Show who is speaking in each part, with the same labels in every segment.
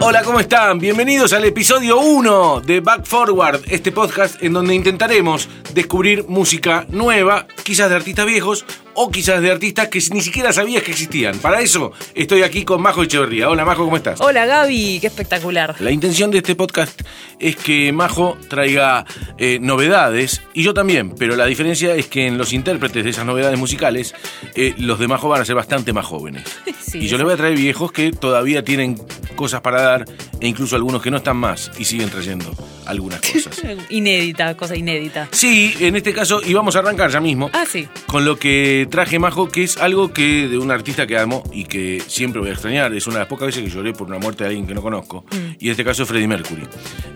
Speaker 1: Hola, ¿cómo están? Bienvenidos al episodio 1 de Back Forward, este podcast en donde intentaremos descubrir música nueva, quizás de artistas viejos o quizás de artistas que ni siquiera sabías que existían. Para eso estoy aquí con Majo Echeverría. Hola Majo, ¿cómo estás?
Speaker 2: Hola Gaby, qué espectacular.
Speaker 1: La intención de este podcast es que Majo traiga eh, novedades y yo también, pero la diferencia es que en los intérpretes de esas novedades musicales, eh, los de Majo van a ser bastante más jóvenes.
Speaker 2: Sí,
Speaker 1: y yo les voy a traer viejos que todavía tienen cosas para dar e incluso algunos que no están más y siguen trayendo algunas cosas.
Speaker 2: Inédita, cosa inédita.
Speaker 1: Sí, en este caso, y vamos a arrancar ya mismo
Speaker 2: Ah, sí.
Speaker 1: con lo que traje Majo, que es algo que de un artista que amo y que siempre voy a extrañar. Es una de las pocas veces que lloré por una muerte de alguien que no conozco. Y en este caso es Freddie Mercury.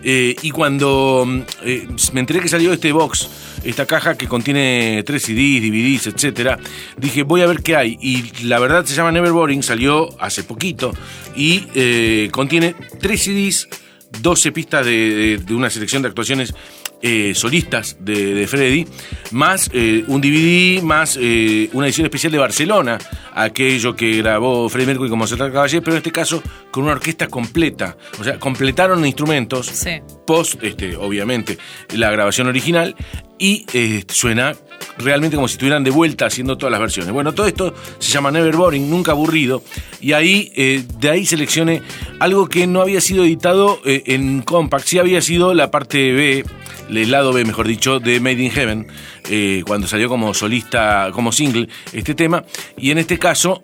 Speaker 1: Eh, y cuando mm, eh, me enteré que salió este box, esta caja que contiene tres CDs, DVDs, etcétera, dije, voy a ver qué hay. Y la verdad se llama Never Boring, salió hace poquito y eh, contiene tres CDs 12 pistas de, de- de una selección de actuaciones eh, solistas de, de Freddy, más eh, un DVD, más eh, una edición especial de Barcelona, aquello que grabó Freddie Mercury como Serrat Caballé, pero en este caso con una orquesta completa. O sea, completaron instrumentos
Speaker 2: Sí.
Speaker 1: post, este, obviamente, la grabación original y suena realmente como si estuvieran de vuelta haciendo todas las versiones. Bueno, todo esto se llama Never Boring, nunca aburrido, y ahí, eh, de ahí seleccioné algo que no había sido editado eh, en Compact, sí había sido la parte B, el lado B, mejor dicho, de Made in Heaven, eh, cuando salió como solista, como single, este tema, y en este caso,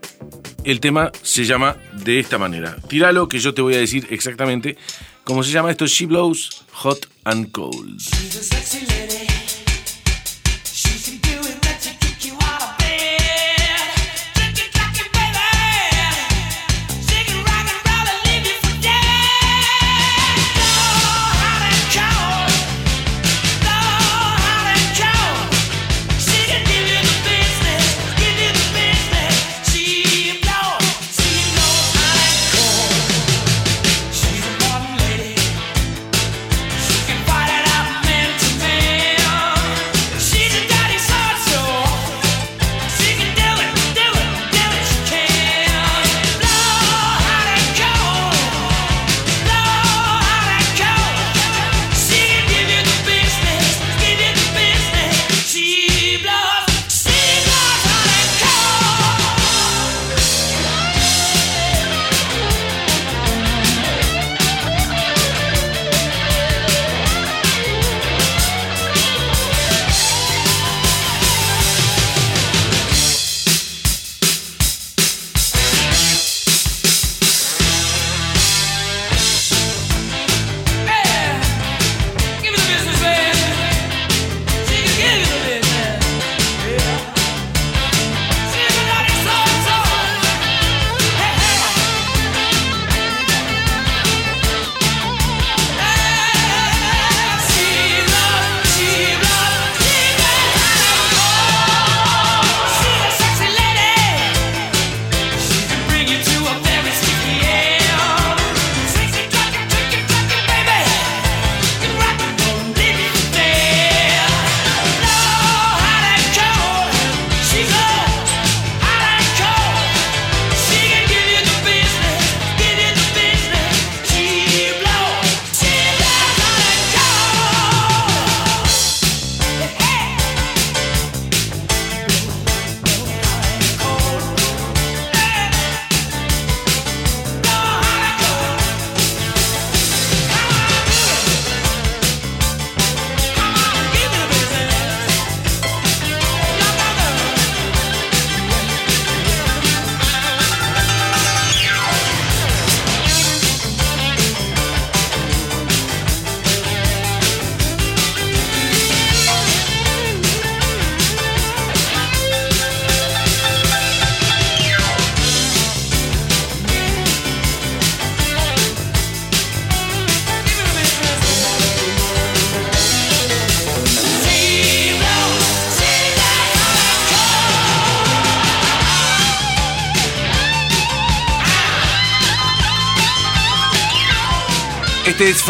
Speaker 1: el tema se llama de esta manera. Tíralo, que yo te voy a decir exactamente cómo se llama esto. She blows hot and cold.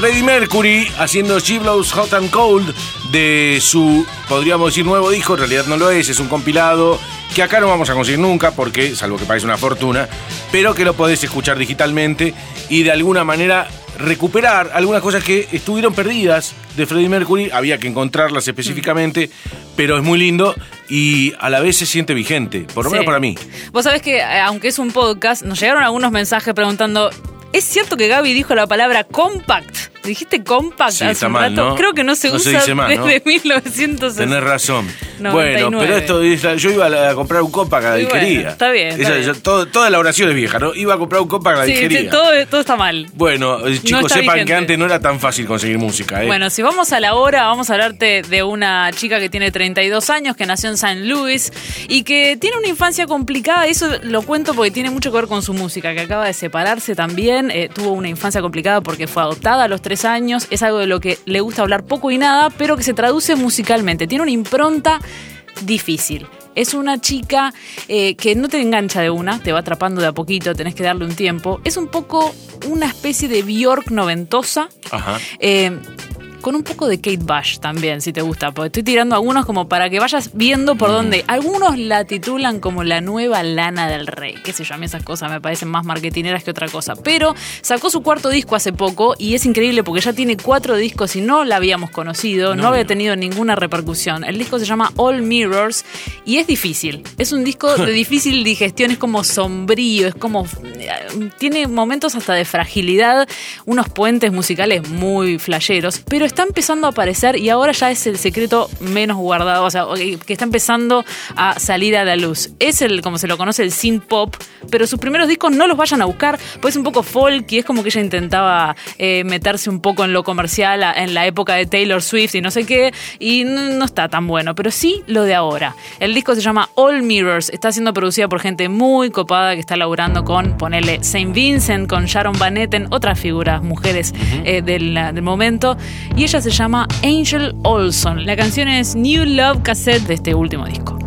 Speaker 1: Freddie Mercury haciendo She Blows Hot and Cold de su, podríamos decir, nuevo disco. En realidad no lo es, es un compilado que acá no vamos a conseguir nunca, porque, salvo que pagues una fortuna, pero que lo podés escuchar digitalmente y de alguna manera recuperar algunas cosas que estuvieron perdidas de Freddie Mercury, había que encontrarlas específicamente, pero es muy lindo y a la vez se siente vigente, por lo
Speaker 2: Sí.
Speaker 1: menos para mí.
Speaker 2: Vos sabés que, eh, aunque es un podcast, nos llegaron algunos mensajes preguntando. ¿Es cierto que Gaby dijo la palabra compact? ¿Dijiste compact
Speaker 1: Sí,
Speaker 2: hace
Speaker 1: está
Speaker 2: un
Speaker 1: mal,
Speaker 2: rato?
Speaker 1: ¿no?
Speaker 2: Creo que no se
Speaker 1: No se
Speaker 2: usa
Speaker 1: dice más, ¿no?
Speaker 2: desde 1960.
Speaker 1: Tenés razón.
Speaker 2: 99.
Speaker 1: Bueno, pero esto es- yo iba a, comprar un compact a la
Speaker 2: bueno,
Speaker 1: disquería.
Speaker 2: está bien, está
Speaker 1: Esa-
Speaker 2: bien.
Speaker 1: yo- todo- toda la oración es vieja, ¿no? Iba a comprar un compact a la disquería.
Speaker 2: sí, todo, todo está mal.
Speaker 1: Bueno, eh, chicos, sepan
Speaker 2: vigente.
Speaker 1: que antes no era tan fácil conseguir música, ¿eh?
Speaker 2: Bueno, si vamos a la hora, vamos a hablarte de una chica que tiene 32 años, que nació en San Luis y que tiene una infancia complicada. Y eso lo cuento porque tiene mucho que ver con su música, que acaba de separarse también. Eh, tuvo una infancia complicada porque fue adoptada a los 3 años. Es algo de lo que le gusta hablar poco y nada, pero que se traduce musicalmente. Tiene una impronta difícil. Es una chica eh, que no te engancha de una, te va atrapando de a poquito, tenés que darle un tiempo. Es un poco una especie de Bjork noventosa.
Speaker 1: Ajá.
Speaker 2: Eh, con un poco de Kate Bush también, si te gusta. Porque estoy tirando algunos como para que vayas viendo por dónde. Algunos la titulan como la nueva lana del rey. Qué sé yo, a mí esas cosas me parecen más marketineras que otra cosa. Pero sacó su cuarto disco hace poco y es increíble porque ya tiene cuatro discos y no la habíamos conocido, no,
Speaker 1: No,
Speaker 2: había tenido ninguna repercusión. El disco se llama All Mirrors y es difícil. Es un disco de difícil digestión, es como sombrío, es como. Tiene momentos hasta de fragilidad, unos puentes musicales muy flasheros, pero está empezando a aparecer y ahora ya es el secreto menos guardado, o sea, que está empezando a salir a la luz. Es el, como se lo conoce, el synth pop, pero sus primeros discos no los vayan a buscar, pues es un poco folk y es como que ella intentaba eh, meterse un poco en lo comercial en la época de Taylor Swift y no sé qué, y no, no está tan bueno, pero sí lo de ahora. El disco se llama All Mirrors, está siendo producida por gente muy copada que está laburando con, ponele, Saint Vincent, con Sharon Van Etten, otras figuras, mujeres eh, del, del momento, y ella se llama Angel Olson. La canción es New Love Cassette de este último disco.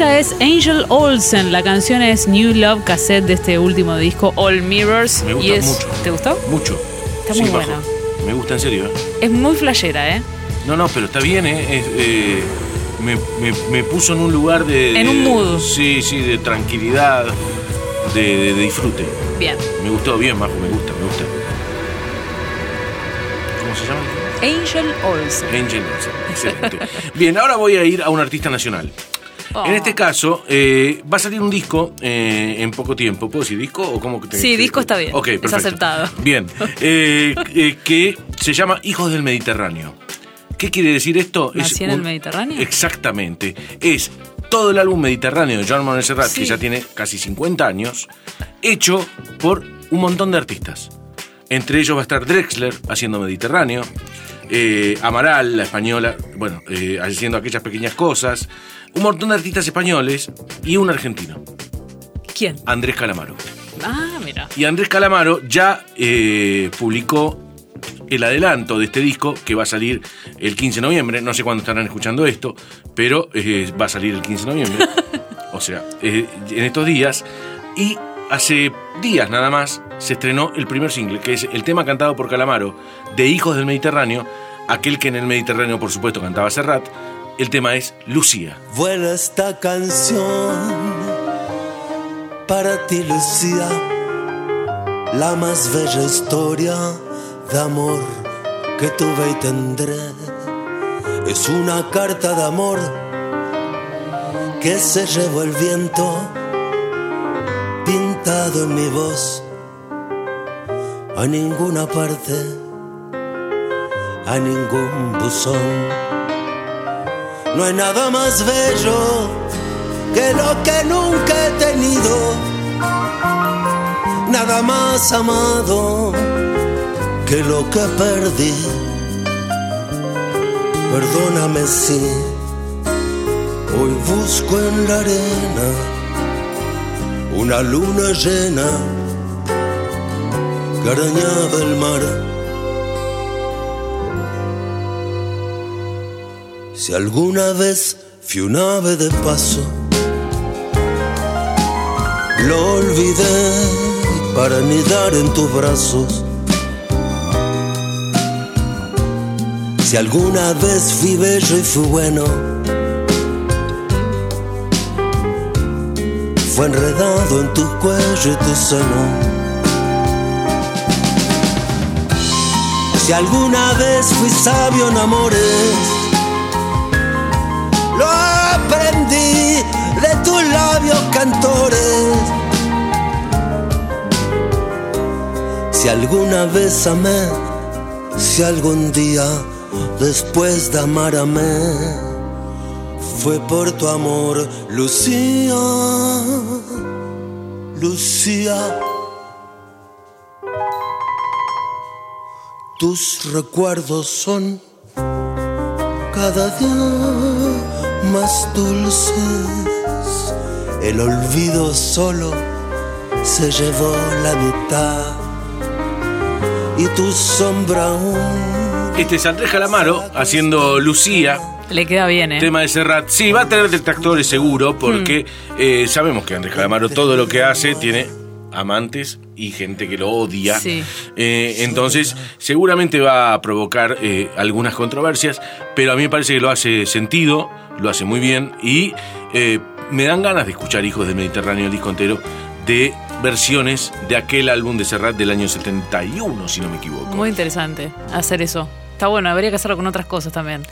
Speaker 2: Ella es Angel Olsen. La canción es New Love Cassette de este último disco, All Mirrors.
Speaker 1: Me gusta
Speaker 2: y es,
Speaker 1: mucho.
Speaker 2: ¿Te gustó?
Speaker 1: Mucho.
Speaker 2: Está
Speaker 1: Sí,
Speaker 2: muy
Speaker 1: bajo.
Speaker 2: buena.
Speaker 1: Me gusta en serio, ¿eh?
Speaker 2: Es muy flashera, ¿eh?
Speaker 1: No, no, pero está bien, ¿eh? Es, eh, me, me- me puso en un lugar de...
Speaker 2: En un mood.
Speaker 1: Sí, sí, de tranquilidad, de, de- de disfrute.
Speaker 2: Bien.
Speaker 1: Me gustó bien, Majo, me gusta, me gusta. ¿Cómo se llama?
Speaker 2: Angel Olsen.
Speaker 1: Angel Olsen. Excelente. Bien, ahora voy a ir a un artista nacional.
Speaker 2: Oh.
Speaker 1: En este caso, eh, va a salir un disco eh, en poco tiempo. ¿Puedo decir disco o cómo que te-
Speaker 2: Sí, disco está bien.
Speaker 1: Ok,
Speaker 2: Es
Speaker 1: perfecto.
Speaker 2: aceptado.
Speaker 1: Bien. Eh, que se llama Hijos del Mediterráneo. ¿Qué quiere decir esto?
Speaker 2: ¿Nací en el Mediterráneo?
Speaker 1: Exactamente. Es todo el álbum Mediterráneo de Joan Manuel Serrat,
Speaker 2: Sí.
Speaker 1: que ya tiene casi 50 años, hecho por un montón de artistas. Entre ellos va a estar Drexler haciendo Mediterráneo, eh, Amaral, la española, bueno, eh, haciendo aquellas pequeñas cosas, un montón de artistas españoles y un argentino,
Speaker 2: ¿Quién?
Speaker 1: Andrés Calamaro.
Speaker 2: Ah, mira.
Speaker 1: Y Andrés Calamaro ya eh, publicó el adelanto de este disco que va a salir el 15 de noviembre. No sé cuándo estarán escuchando esto, pero eh, va a salir el 15 de noviembre. o sea, eh, en estos días. Y hace días nada más se estrenó el primer single, que es el tema cantado por Calamaro de Hijos del Mediterráneo, aquel que en el Mediterráneo, por supuesto, cantaba Serrat. El tema es Lucía.
Speaker 3: Vuela esta canción para ti, Lucía, la más bella historia de amor que tuve y tendré. Es una carta de amor que se llevó el viento, en mi voz, a ninguna parte, a ningún buzón. No hay nada más bello que lo que nunca he tenido. Nada más amado que lo que perdí. Perdóname si hoy busco en la arena una luna llena que arañaba el mar. Si alguna vez fui un ave de paso, lo olvidé para anidar en tus brazos. Si alguna vez fui bello y fui bueno, fue enredado en tu cuello y tu seno. Si alguna vez fui sabio en amores, lo aprendí de tus labios cantores. Si alguna vez amé, si algún día después de amar amé, fue por tu amor, Lucía, Lucía. Tus recuerdos son cada día más dulces. El olvido solo se llevó la mitad y tu sombra aún.
Speaker 1: Este es Andrés Calamaro haciendo Lucía.
Speaker 2: Le queda bien, ¿eh?
Speaker 1: Tema de Serrat. Sí, va a tener detractores seguro, porque
Speaker 2: Hmm.
Speaker 1: eh, sabemos que Andrés Calamaro todo lo que hace tiene amantes y gente que lo odia.
Speaker 2: Sí.
Speaker 1: Eh, entonces, seguramente va a provocar eh, algunas controversias, pero a mí me parece que lo hace sentido, lo hace muy bien y eh, me dan ganas de escuchar Hijos del Mediterráneo, el disco entero, de versiones de aquel álbum de Serrat del año 71, si no me equivoco.
Speaker 2: Muy interesante hacer eso. Está bueno, habría que hacerlo con otras cosas también.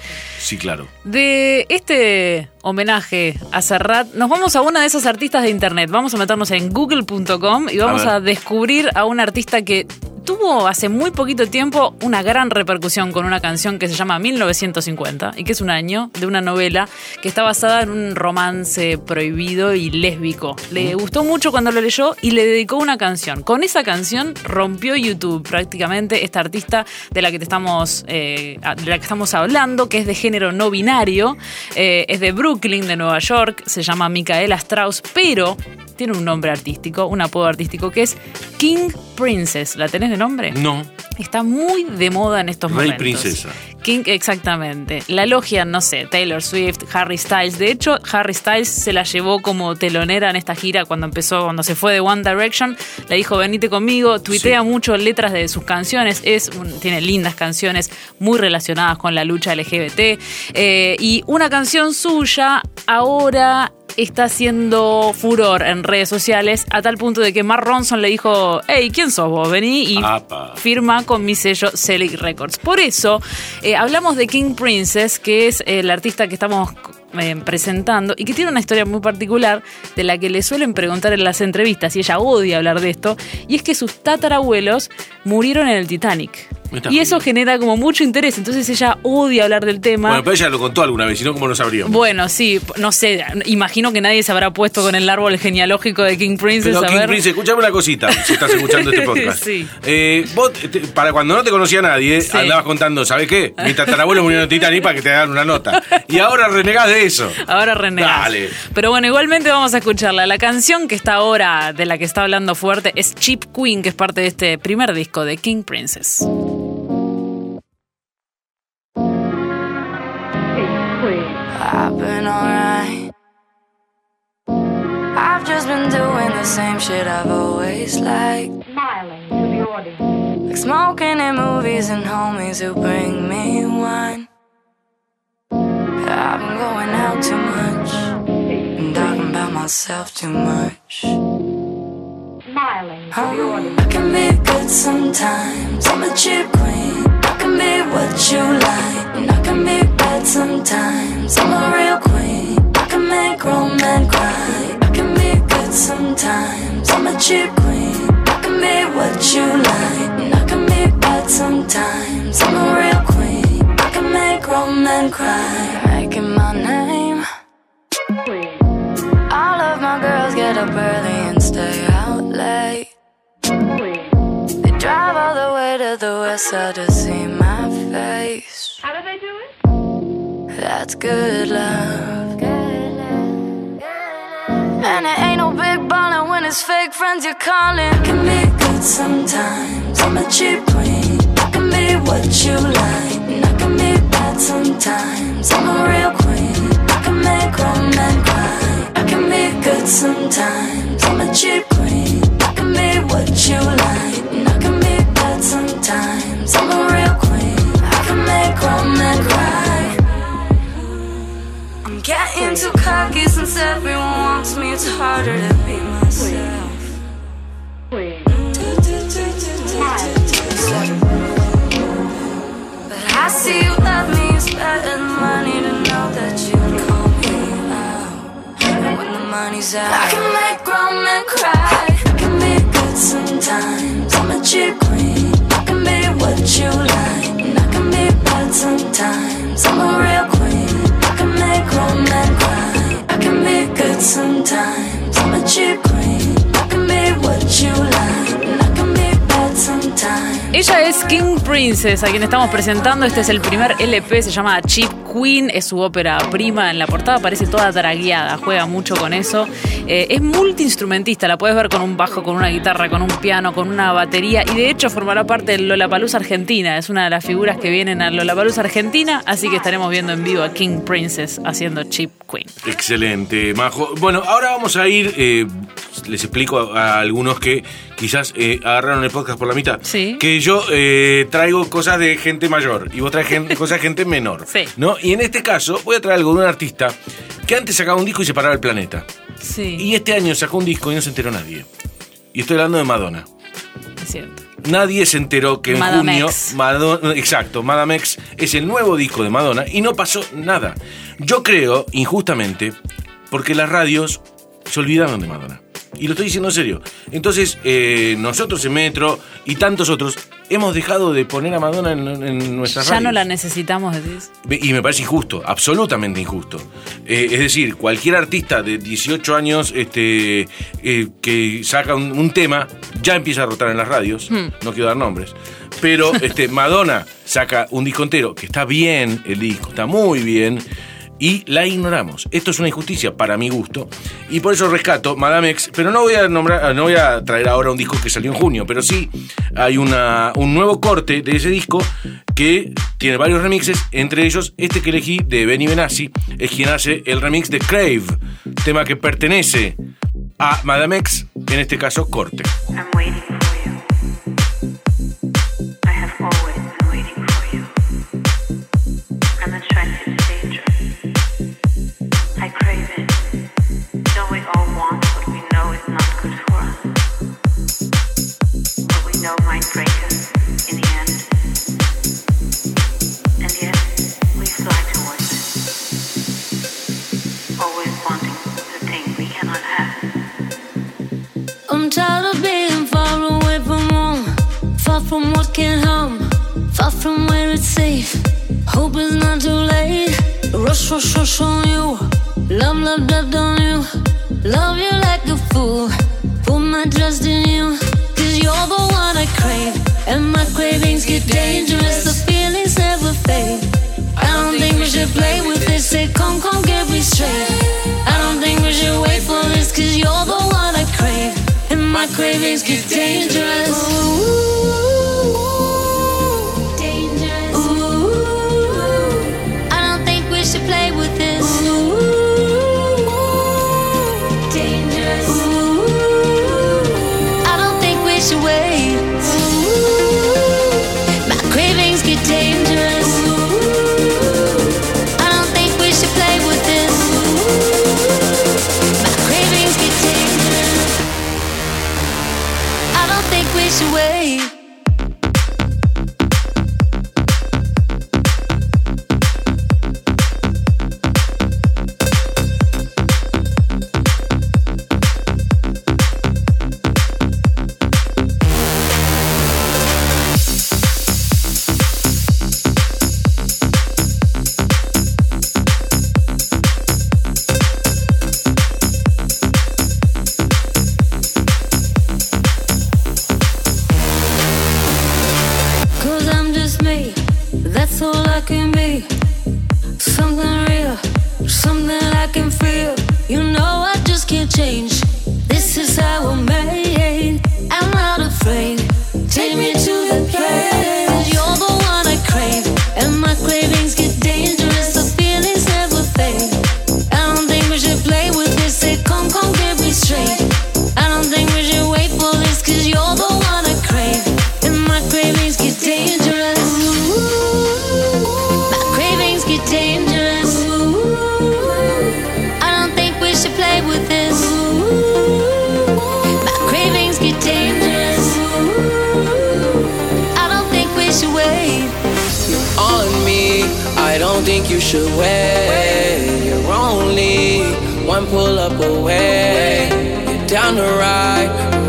Speaker 1: Sí, claro.
Speaker 2: De este homenaje a Serrat, nos vamos a una de esas artistas de internet. Vamos a meternos en google.com y vamos
Speaker 1: A
Speaker 2: descubrir a un artista que tuvo hace muy poquito tiempo una gran repercusión con una canción que se llama 1950 y que es un año de una novela que está basada en un romance prohibido y lésbico. Le gustó mucho cuando lo leyó y le dedicó una canción. Con esa canción rompió YouTube prácticamente esta artista de la que te estamos eh, de la que estamos hablando, que es de género no binario, eh, es de Brooklyn, de Nueva York, se llama Micaela Strauss, pero tiene un nombre artístico, un apodo artístico que es King Princess. ¿La tenés de nombre?
Speaker 1: No.
Speaker 2: Está muy de moda en estos
Speaker 1: Rey
Speaker 2: momentos.
Speaker 1: princesa.
Speaker 2: King, exactamente. La logia, no sé, Taylor Swift, Harry Styles. De hecho, Harry Styles se la llevó como telonera en esta gira cuando empezó, cuando se fue de One Direction. Le dijo, venite conmigo, tuitea
Speaker 1: Sí.
Speaker 2: mucho letras de sus canciones. Es un- tiene lindas canciones muy relacionadas con la lucha LGBT. Eh, y una canción suya ahora está haciendo furor en redes sociales a tal punto de que Mark Ronson le dijo, hey, ¿quién sos vos? Vení y
Speaker 1: Apa.
Speaker 2: firma con mi sello Selig Records. Por eso eh, hablamos de King Princess, que es el artista que estamos eh, presentando y que tiene una historia muy particular de la que le suelen preguntar en las entrevistas y ella odia hablar de esto, y es que sus tatarabuelos murieron en el Titanic. Y eso genera como mucho interés, entonces ella odia hablar del tema.
Speaker 1: Bueno, pero ella lo contó alguna vez, si no, ¿cómo lo sabríamos?
Speaker 2: Bueno, sí, no sé, imagino que nadie se habrá puesto con el árbol genealógico de King Princess
Speaker 1: Pero
Speaker 2: a
Speaker 1: King
Speaker 2: ver.
Speaker 1: Prince, escúchame una cosita, si estás escuchando este podcast.
Speaker 2: Sí.
Speaker 1: Eh, vos, te- para cuando no te conocía nadie,
Speaker 2: Sí.
Speaker 1: andabas contando, ¿sabes qué? Mi tatarabuelo murió en Titanic para que te hagan una nota. Y ahora renegás de eso.
Speaker 2: Ahora renegás.
Speaker 1: Dale.
Speaker 2: Pero bueno, igualmente vamos a escucharla. La canción que está ahora, de la que está hablando fuerte, es Cheap Queen, que es parte de este primer disco de King Princess.
Speaker 4: I've been alright. I've just been doing the same shit I've always liked.
Speaker 5: smiling to the audience.
Speaker 4: Like smoking in movies and homies who bring me wine. I've been going out too much and talking about myself too much.
Speaker 5: Smiling to the audience.
Speaker 4: I can be good sometimes. I'm a cheap queen. Can be what you like, and I can be bad sometimes. I'm a real queen. I can make grown men cry. I can be good sometimes. I'm a cheap queen. I can be what you like, and I can be bad sometimes. I'm a real queen. I can make grown men cry. Making my name. All of my girls get up early and stay out late. To the west side to see my face.
Speaker 5: How do they do it?
Speaker 4: That's good love. And it ain't no big ballin' when it's fake friends you're calling. Can be good sometimes. I'm a cheap queen. I can be what you like, and I can be bad sometimes. I'm a real queen. I can make grown men cry. I can be good sometimes. I'm a cheap queen. Too cocky since everyone wants me. It's harder to be myself. But I see you love me. It's better than money to know that you call me out. And when the money's out, I can make grown men cry. I can be good sometimes. I'm a cheap queen. I can be what you like, and I can be bad sometimes. I'm a real sometimes. I'm a cheap queen. I can be what you like,
Speaker 2: Ella es King Princess, a quien estamos presentando. Este es el primer LP, se llama Cheap Queen, es su ópera prima. En la portada parece toda taragueada, juega mucho con eso. Eh, es multiinstrumentista, la puedes ver con un bajo, con una guitarra, con un piano, con una batería. Y de hecho formará parte del Lollapalooza Argentina. Es una de las figuras que vienen al Lollapalooza Argentina, así que estaremos viendo en vivo a King Princess haciendo Cheap Queen.
Speaker 1: Excelente, Majo. Bueno, ahora vamos a ir, eh, les explico a, a algunos que quizás eh, agarraron el podcast por la mitad.
Speaker 2: Sí.
Speaker 1: Que yo eh, traigo cosas de gente mayor y vos traes gente- cosas de gente menor.
Speaker 2: Sí.
Speaker 1: ¿no? Y en este caso voy a traer algo de un artista que antes sacaba un disco y se paraba el planeta.
Speaker 2: Sí,
Speaker 1: Y este año sacó un disco y no se enteró nadie. Y estoy hablando de Madonna.
Speaker 2: es cierto.
Speaker 1: Nadie se enteró que en
Speaker 2: Madame
Speaker 1: junio.
Speaker 2: X.
Speaker 1: Madonna- exacto, Madame X es el nuevo disco de Madonna y no pasó nada. Yo creo, injustamente, porque las radios se olvidaron de Madonna. Y lo estoy diciendo en serio. Entonces, eh, nosotros en Metro y tantos otros hemos dejado de poner a Madonna en, en nuestras
Speaker 2: Ya no la necesitamos, decís.
Speaker 1: Y me parece injusto, absolutamente injusto. Eh, es decir, cualquier artista de 18 años este, eh, que saca un, un tema ya empieza a rotar en las radios. No quiero dar nombres. Pero este, Madonna saca un disco entero, que está bien el disco, está muy bien. Y la ignoramos. Esto es una injusticia para mi gusto. Y por eso rescato Madame X. Pero no voy a nombrar, no voy a traer ahora un disco que salió en junio. Pero sí hay una, un nuevo corte de ese disco que tiene varios remixes. Entre ellos, este que elegí de Benny Benassi es quien hace el remix de Crave. Tema que pertenece a Madame X, en este caso, corte.
Speaker 6: On you. Love you like a fool. Put my trust in you. Cause you're the one I crave. And my cravings get dangerous. The feelings never fade. I don't think we should play with this. Say, come, come, get me straight. I don't think we should wait for this. Cause you're the one I crave. And my cravings get dangerous. Dangerous.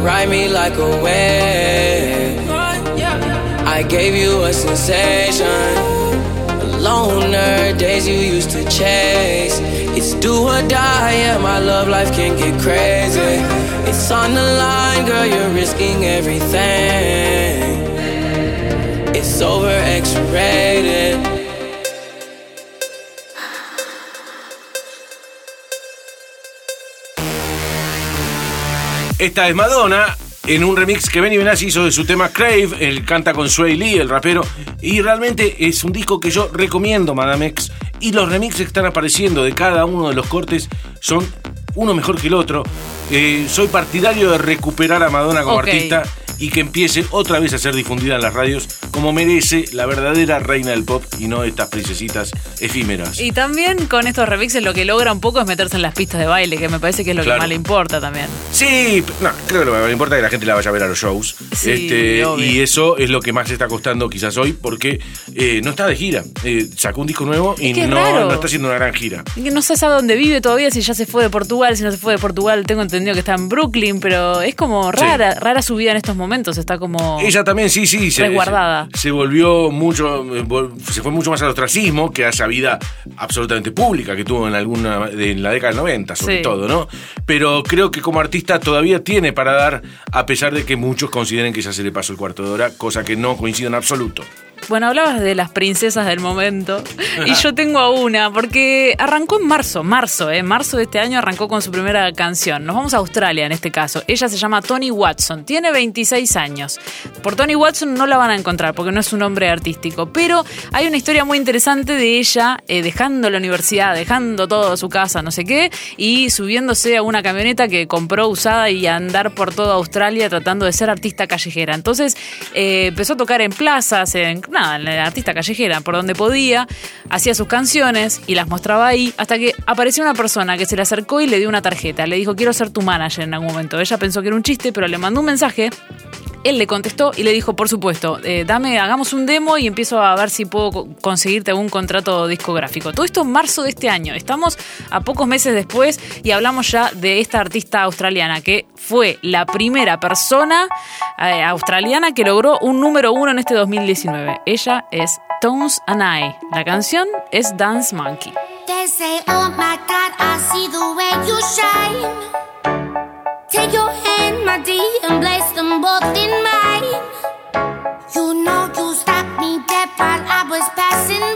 Speaker 7: Ride, me like a wave. I gave you a sensation. Loner, days you used to chase. It's do or die, yeah, my love life can get crazy. It's on the line, girl, you're risking everything. It's over X
Speaker 1: Esta es Madonna en un remix que Benny Benassi hizo de su tema Crave. Él canta con Sway Lee, el rapero. Y realmente es un disco que yo recomiendo, Madame X. Y los remixes que están apareciendo de cada uno de los cortes son uno mejor que el otro. Eh, soy partidario de recuperar a Madonna como artista y que empiece otra vez a ser difundida en las radios como merece la verdadera reina del pop y no estas princesitas efímeras.
Speaker 2: Y también con estos remixes lo que logra un poco es meterse en las pistas de baile, que me parece que es lo
Speaker 1: Claro.
Speaker 2: que más le importa también.
Speaker 1: Sí, no, creo que lo que me importa es que la gente la vaya a ver a los shows.
Speaker 2: Sí,
Speaker 1: Este, y eso es lo que más le está costando quizás hoy, porque eh, no está de gira. Eh, sacó un disco nuevo y
Speaker 2: Es que es
Speaker 1: no, no está haciendo una gran gira.
Speaker 2: No sé sabe dónde vive todavía, si ya se fue de Portugal, si no se fue de Portugal. Tengo entendido que está en Brooklyn, pero es como rara, rara su vida en estos momentos. Está como.
Speaker 1: Ella también, sí, sí. Se,
Speaker 2: Resguardada.
Speaker 1: Se, se volvió mucho, eh, se fue mucho más al ostracismo que a esa vida absolutamente pública que tuvo en alguna de- en la década del 90, sobre
Speaker 2: Sí.
Speaker 1: todo, ¿no? Pero creo que como artista todavía tiene para dar, a pesar de que muchos consideren que ya se le pasó el cuarto de hora, cosa que no coincide en absoluto.
Speaker 2: Bueno, hablabas de las princesas del momento. Y yo tengo a una, porque arrancó en marzo, marzo, ¿eh? Marzo de este año arrancó con su primera canción. Nos vamos a Australia en este caso. Ella se llama Tony Watson, tiene 26 años. Por Tony Watson no la van a encontrar porque no es un nombre artístico. Pero hay una historia muy interesante de ella eh, dejando la universidad, dejando todo su casa, no sé qué, y subiéndose a una camioneta que compró usada y a andar por toda Australia tratando de ser artista callejera. Entonces eh, empezó a tocar en plazas, en nada, la artista callejera, por donde podía, hacía sus canciones y las mostraba ahí, hasta que apareció una persona que se le acercó y le dio una tarjeta. Le dijo, quiero ser tu manager en algún momento. Ella pensó que era un chiste, pero le mandó un mensaje él le contestó y le dijo, por supuesto, eh, dame, hagamos un demo y empiezo a ver si puedo co- conseguirte algún contrato discográfico. Todo esto en marzo de este año. Estamos a pocos meses después y hablamos ya de esta artista australiana que fue la primera persona eh, australiana que logró un número uno en este 2019. Ella es Tones and I. La canción es Dance Monkey.
Speaker 8: They say, oh my God, I see the way you shine. Take my dear, and place them both in mine. You know you stopped me dead while I was passing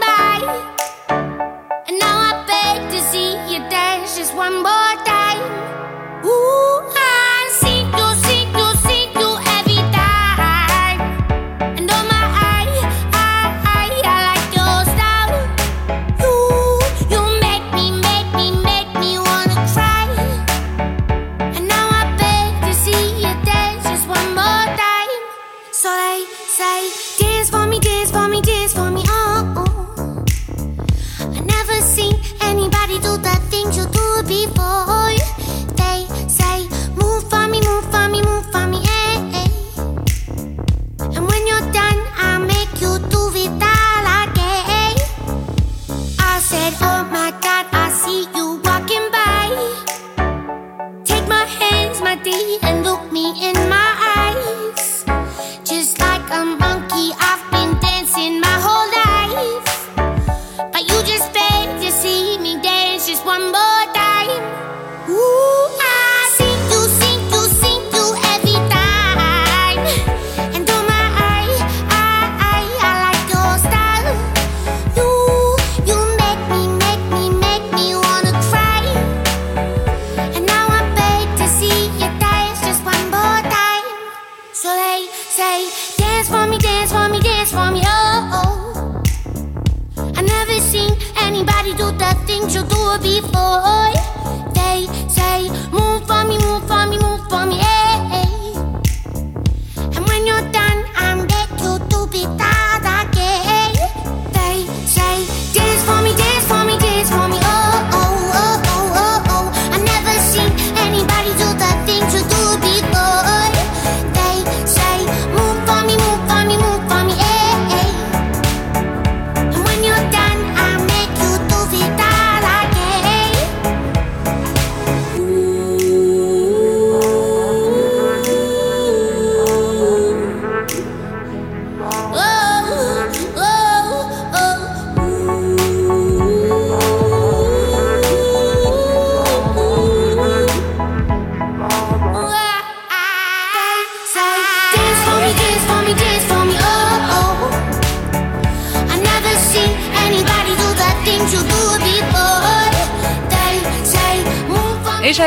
Speaker 8: say, dance for me, dance for me, dance for me, oh. oh. I never seen anybody do the things you do before. Oh,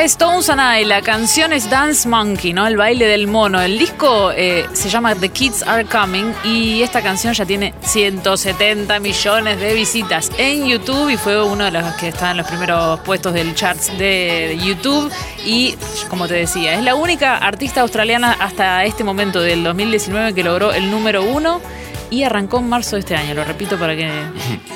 Speaker 8: for me.
Speaker 2: Ella es Tones and I, la canción es Dance Monkey, ¿no? El baile del mono. El disco eh, se llama The Kids Are Coming y esta canción ya tiene 170 millones de visitas en YouTube y fue uno de los que está en los primeros puestos del charts de YouTube. Y como te decía, es la única artista australiana hasta este momento del 2019 que logró el número uno y arrancó en marzo de este año. Lo repito para que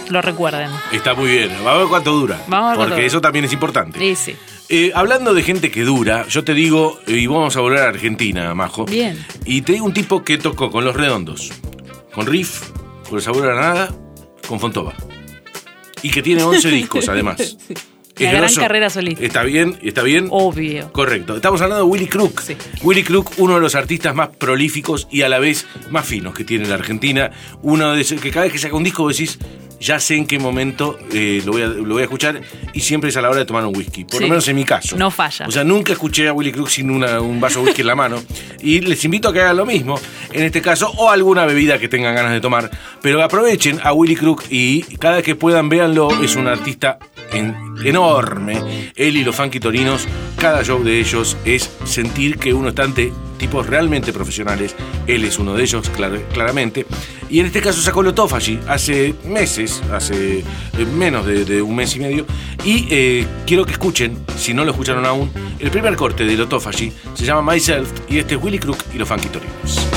Speaker 2: lo recuerden.
Speaker 1: Está muy bien. Vamos a ver cuánto dura.
Speaker 2: Vamos a ver
Speaker 1: porque eso también es importante.
Speaker 2: Sí, sí.
Speaker 1: Eh, hablando de gente que dura, yo te digo, eh, y vamos a volver a Argentina, Majo.
Speaker 2: Bien.
Speaker 1: Y te digo un tipo que tocó con Los Redondos, con Riff, con El Sabor a la Nada, con Fontova. Y que tiene 11 discos, además. Es
Speaker 2: La gran
Speaker 1: grosso.
Speaker 2: carrera solista.
Speaker 1: ¿Está bien? ¿Está bien?
Speaker 2: Obvio.
Speaker 1: Correcto. Estamos hablando de Willy Crook.
Speaker 2: Sí.
Speaker 1: Willy Crook, uno de los artistas más prolíficos y a la vez más finos que tiene la Argentina. Uno de esos que cada vez que saca un disco decís, ya sé en qué momento eh, lo, voy a, lo voy a escuchar y siempre es a la hora de tomar un whisky. Por
Speaker 2: Sí.
Speaker 1: lo menos en mi caso.
Speaker 2: No falla.
Speaker 1: O sea, nunca escuché a Willy Crook sin una- un vaso de whisky en la mano. Y les invito a que hagan lo mismo en este caso o alguna bebida que tengan ganas de tomar. Pero aprovechen a Willy Crook y cada vez que puedan véanlo. Es un artista en- enorme. Él y los Funky Torinos, cada show de ellos es sentir que uno está ante tipos realmente profesionales. Él es uno de ellos, clar- claramente. Y en este caso sacó Lotofagy hace meses, hace eh, menos de, un mes y medio. Y eh, quiero que escuchen, si no lo escucharon aún, el primer corte de Lotofagy se llama Myself y este es Willy Crook y los Funky Torinos.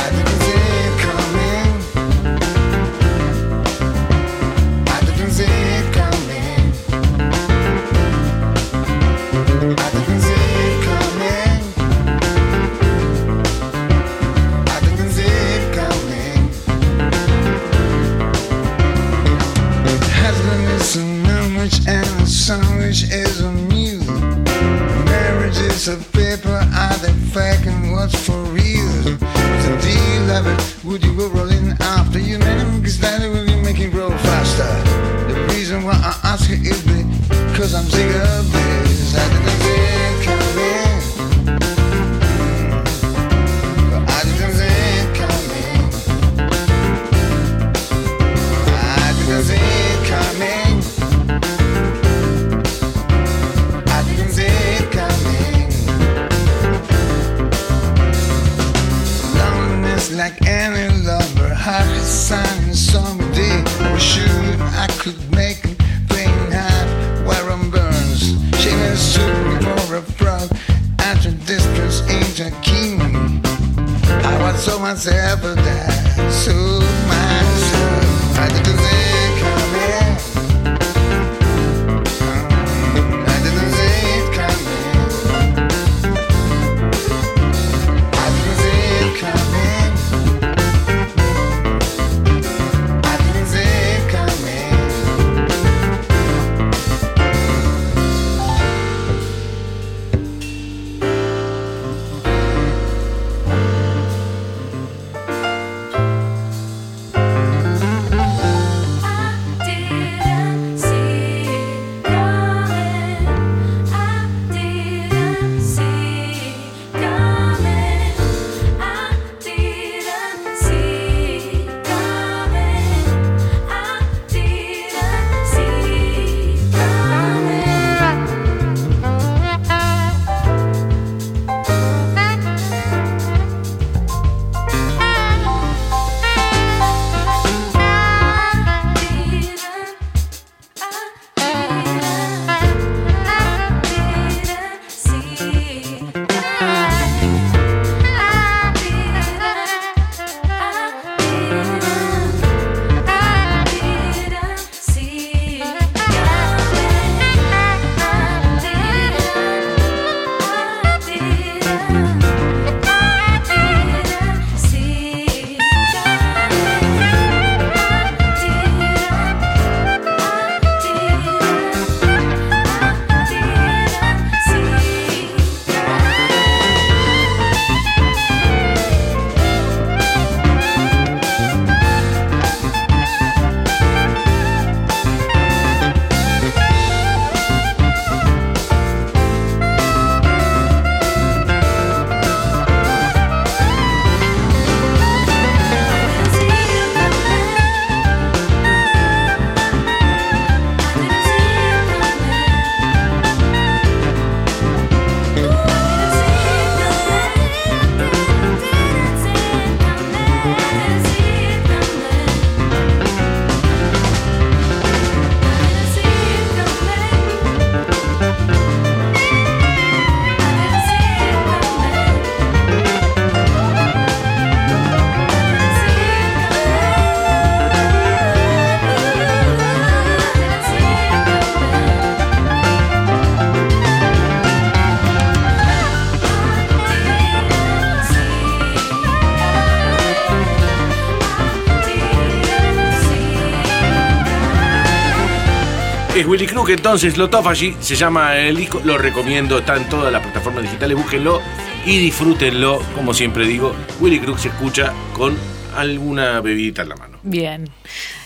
Speaker 1: Crook, entonces Lotophagy se llama el disco, lo recomiendo, está en todas las plataformas digitales, búsquenlo y disfrútenlo, como siempre digo, Willy Crook se escucha con alguna bebidita en la mano.
Speaker 2: Bien.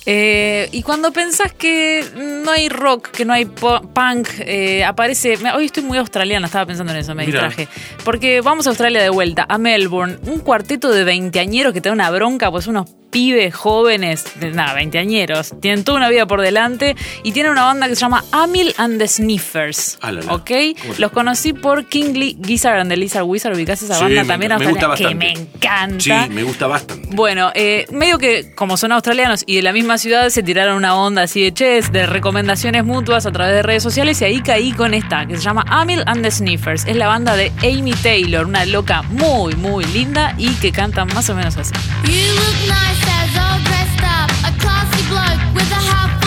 Speaker 2: Eh, y cuando pensás que no hay rock, que no hay punk, eh, aparece. Hoy estoy muy australiana, estaba pensando en eso, me
Speaker 1: Mirá.
Speaker 2: distraje. Porque vamos a Australia de vuelta, a Melbourne. Un cuarteto de veinteañeros que te da una bronca, pues unos pibes jóvenes, de nada, veinteañeros, tienen toda una vida por delante y tienen una banda que se llama Amil and the Sniffers.
Speaker 1: Ah, la, la.
Speaker 2: ¿Ok?
Speaker 1: ¿Cómo se
Speaker 2: Los conocí por Kingly Gizzard and the Lizard Wizard, ubicás esa
Speaker 1: Sí,
Speaker 2: banda
Speaker 1: me
Speaker 2: también
Speaker 1: enca- me gusta
Speaker 2: australiana, que
Speaker 1: bastante.
Speaker 2: me encanta.
Speaker 1: Sí, me gusta bastante.
Speaker 2: Bueno, eh, medio que como son australianos y de la misma ciudad se tiraron una onda así de ches, de recomendaciones mutuas a través de redes sociales y ahí caí con esta, que se llama Amil and the Sniffers. Es la banda de Amy Taylor, una loca muy, muy linda y que canta más o menos así.
Speaker 8: You look nice as all dressed up, a classy bloke with a half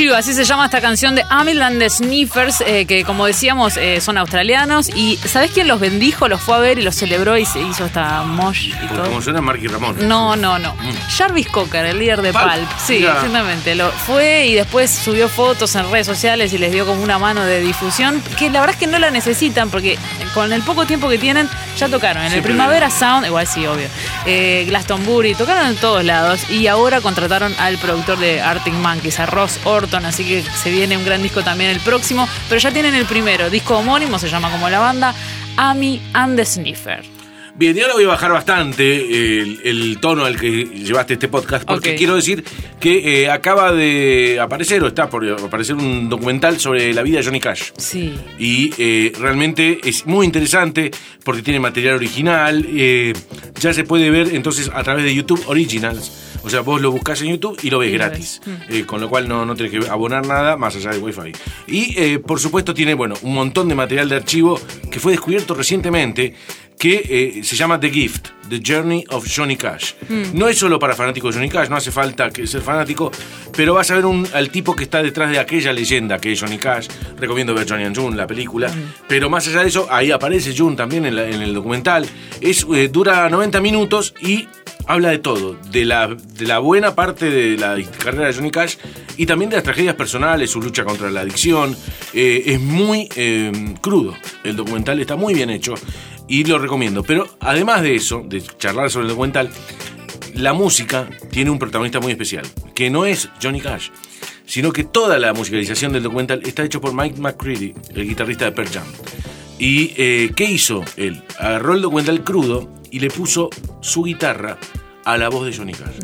Speaker 8: You,
Speaker 2: así se llama esta canción de Amil and the Sniffers, eh, que como decíamos eh, son australianos. ¿Y sabés quién los bendijo? Los fue a ver y los celebró y se hizo esta mosh y
Speaker 1: Porque
Speaker 2: todo.
Speaker 1: como suena Marky Ramón.
Speaker 2: No, no, no. Jarvis Cocker, el líder de
Speaker 1: Pulp.
Speaker 2: Pulp. Sí, exactamente. Lo fue y después subió fotos en redes sociales y les dio como una mano de difusión, que la verdad es que no la necesitan porque con el poco tiempo que tienen ya tocaron. En el Primavera Sound, igual sí, obvio. Eh, Glastonbury, tocaron en todos lados y ahora contrataron al productor de Arctic Monkeys, a Ross Orton, así que se viene un gran disco también el próximo, pero ya tienen el primero, disco homónimo, se llama como la banda, Amy and the Sniffer.
Speaker 1: Bien, y ahora voy a bajar bastante el, el tono al que llevaste este podcast, porque quiero decir que eh, acaba de aparecer, o está por aparecer un documental sobre la vida de Johnny Cash.
Speaker 2: Sí.
Speaker 1: Y eh, realmente es muy interesante porque tiene material original. eh, ya se puede ver entonces a través de YouTube Originals. O sea, vos lo buscás en YouTube y lo ves
Speaker 2: Y lo
Speaker 1: gratis.
Speaker 2: ves. Mm.
Speaker 1: Eh, con lo cual no, no tenés que abonar nada más allá del Wi-Fi. Y eh, por supuesto tiene, bueno, un montón de material de archivo que fue descubierto recientemente que eh, se llama The Gift, The Journey of Johnny Cash.
Speaker 2: Mm.
Speaker 1: No es solo para fanáticos de Johnny Cash, no hace falta que ser fanático, pero vas a ver un, al tipo que está detrás de aquella leyenda que es Johnny Cash. Recomiendo ver Johnny and June, la película. Pero más allá de eso, ahí aparece June también en, la- en el documental. Es, eh, dura 90 minutos y habla de todo, de la, de la buena parte de la carrera de Johnny Cash y también de las tragedias personales, su lucha contra la adicción. Eh, es muy eh, crudo, el documental está muy bien hecho y lo recomiendo. Pero además de eso, de charlar sobre el documental, la música tiene un protagonista muy especial, que no es Johnny Cash, sino que toda la musicalización del documental está hecho por Mike McCready, el guitarrista de Pearl Jam. ¿Y eh, qué hizo él? Agarró el documental crudo y le puso su guitarra a la voz de Johnny Cash.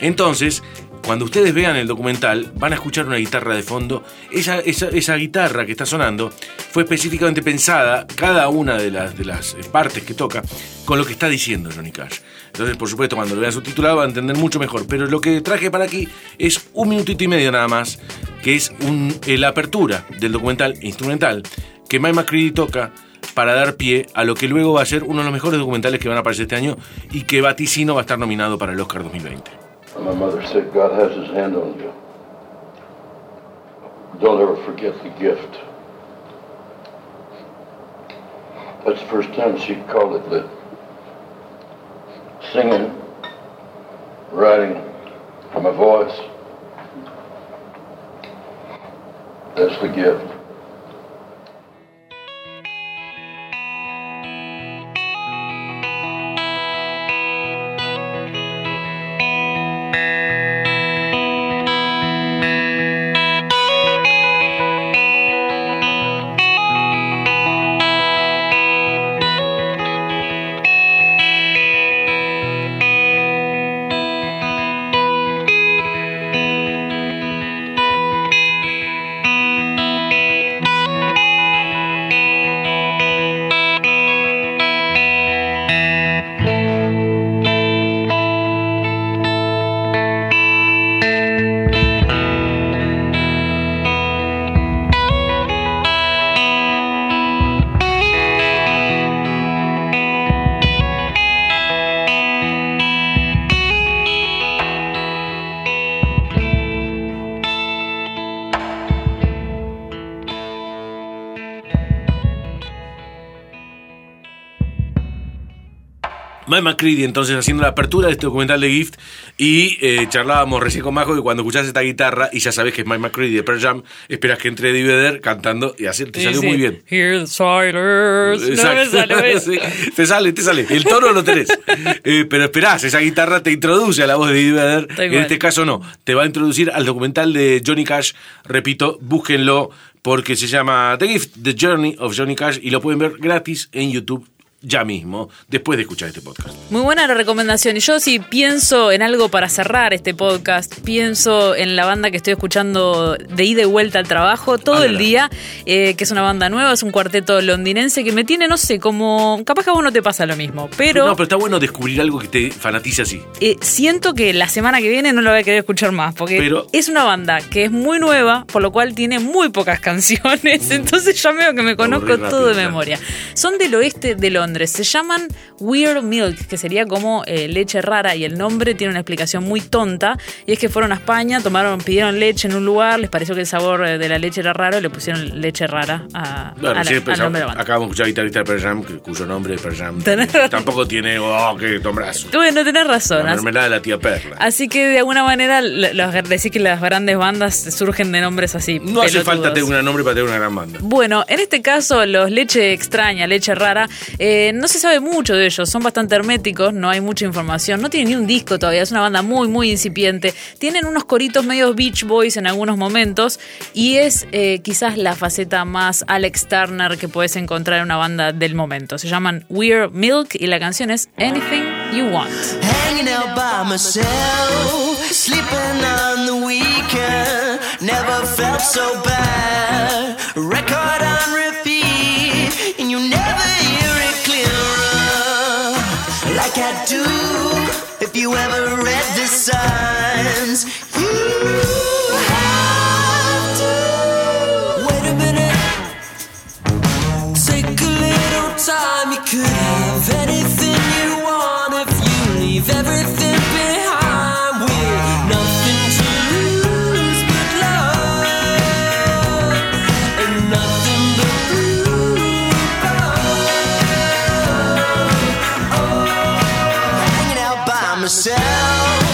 Speaker 1: Entonces, cuando ustedes vean el documental, van a escuchar una guitarra de fondo. Esa, guitarra que está sonando fue específicamente pensada, cada una de las, eh, partes que toca, con lo que está diciendo Johnny Cash. Entonces, por supuesto, cuando lo vean subtitulado van a entender mucho mejor. Pero lo que traje para aquí es un minutito y medio nada más, que es un- eh, la apertura del documental instrumental que Mike McCready toca para dar pie a lo que luego va a ser uno de los mejores documentales que van a aparecer este año y que vaticino va a estar nominado para el Oscar 2020.
Speaker 9: My mother said God has his hand on you. Don't ever forget the gift. That's the first time she called it lit. Singing, writing, from a voice. That's the gift.
Speaker 1: Mike McCready entonces haciendo la apertura de este documental de Gift y eh, charlábamos recién con Majo que cuando escuchás esta guitarra y ya sabes que es Mike McCready de Pearl Jam, esperas que entre Vedder cantando y así te salió muy bien.
Speaker 2: Hear the silence. No me sale,
Speaker 1: te sale, te sale. El tono lo tenés. Eh, pero esperás, esa guitarra te introduce a la voz de Eddie Vedder. En este caso no. Te va a introducir al documental de Johnny Cash. Repito, búsquenlo porque se llama The Gift, The Journey of Johnny Cash y lo pueden ver gratis en YouTube ya mismo, después de escuchar este podcast.
Speaker 2: Muy buena la recomendación. Y yo si pienso en algo para cerrar este podcast, pienso en la banda que estoy escuchando de ida y vuelta al trabajo todo el día, eh, que es una banda nueva, es un cuarteto londinense que me tiene, no sé, como... Capaz que a vos no te pasa lo mismo, pero...
Speaker 1: No, pero está bueno descubrir algo que te fanatice así.
Speaker 2: eh, siento que la semana que viene no lo voy a querer escuchar más, porque
Speaker 1: Pero-
Speaker 2: es una banda que es muy nueva, por lo cual tiene muy pocas canciones, entonces ya veo que me conozco todo de memoria. Son del oeste de Londres, Londres. Se llaman Weird Milk, que sería como eh, leche rara, y el nombre tiene una explicación muy tonta, y es que fueron a España, tomaron, pidieron leche en un lugar, les pareció que el sabor eh, de la leche era raro, y le pusieron leche rara a,
Speaker 1: Bueno,
Speaker 2: a la-
Speaker 1: sí,
Speaker 2: al
Speaker 1: pensamos-
Speaker 2: nombre de la banda.
Speaker 1: acabamos de escuchar guitarrista de Pearl Jam, que- cuyo nombre es Pearl Jam.
Speaker 2: Tenés razón.
Speaker 1: Tampoco tiene, oh, qué nombrazo.
Speaker 2: Bueno, tenés razón.
Speaker 1: La mermelada de la tía Perla.
Speaker 2: Así que de alguna manera los, decir que las grandes bandas surgen de nombres así.
Speaker 1: No hace
Speaker 2: pelotudos.
Speaker 1: falta tener un nombre para tener una gran banda.
Speaker 2: Bueno, en este caso, los leche extraña, leche rara, eh, no se sabe mucho de ellos, son bastante herméticos, no hay mucha información, no tienen ni un disco todavía, es una banda muy, muy incipiente. Tienen unos coritos medios Beach Boys en algunos momentos y es eh, quizás la faceta más Alex Turner que puedes encontrar en una banda del momento. Se llaman Weird Milk y la canción es Anything You Want.
Speaker 10: Hanging out by myself, sleeping on the weekend. Never felt so bad. Do, if you ever read the signs. You have to. Wait a minute. Take a little time, you could have anything myself,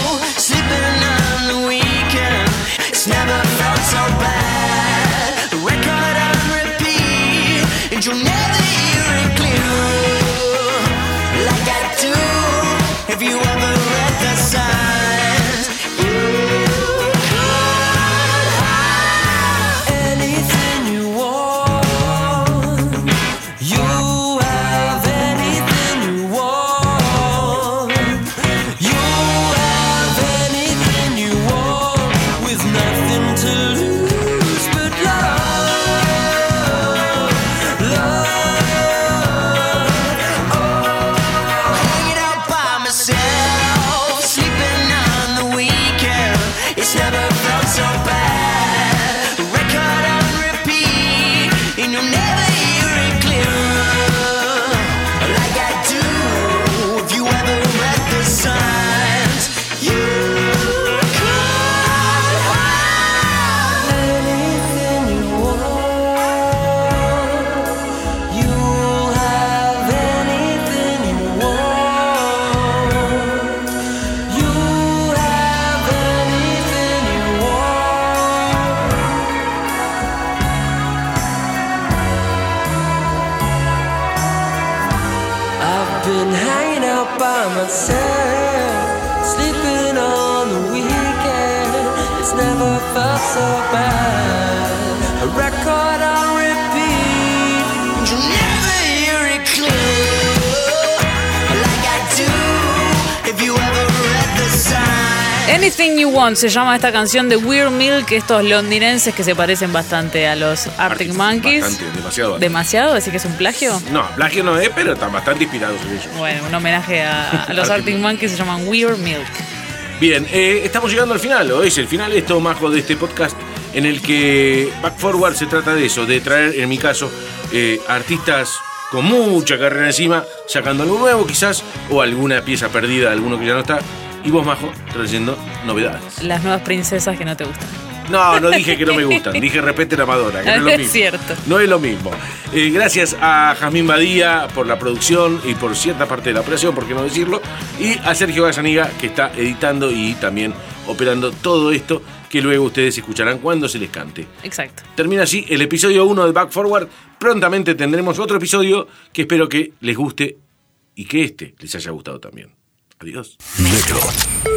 Speaker 10: been hanging out by myself, sleeping on the weekend. It's never felt so bad. A record on repeat, you never hear it clear. Like I do, if you ever read the signs.
Speaker 2: Anything You Want se llama esta canción de Weird Milk, estos londinenses que se parecen bastante a los Arctic Monkeys.
Speaker 1: Bastante, demasiado.
Speaker 2: ¿Demasiado? ¿Decir que es un plagio?
Speaker 1: No, plagio no es, pero están bastante inspirados en ellos.
Speaker 2: Bueno, un homenaje a, a los
Speaker 1: Arctic
Speaker 2: Monkeys se llaman Weird Milk.
Speaker 1: Bien, eh, estamos llegando al final, o es el final esto, Majo, de este podcast en el que Back Forward se trata de eso, de traer, en mi caso, eh, artistas con mucha carrera encima, sacando algo nuevo quizás, o alguna pieza perdida alguno que ya no está, y vos, Majo, trayendo novedades.
Speaker 2: Las nuevas princesas que no te gustan.
Speaker 1: No, no dije que no me gustan, dije respeten a Madonna, que no es lo
Speaker 2: Es
Speaker 1: mismo.
Speaker 2: cierto.
Speaker 1: No es lo mismo. Eh, gracias a Jazmín Badía por la producción y por cierta parte de la operación, por qué no decirlo, y a Sergio Gazaniga que está editando y también operando todo esto que luego ustedes escucharán cuando se les cante.
Speaker 2: Exacto.
Speaker 1: Termina así el episodio 1 de Back Forward. Prontamente tendremos otro episodio que espero que les guste y que este les haya gustado también. Adiós.
Speaker 11: Metro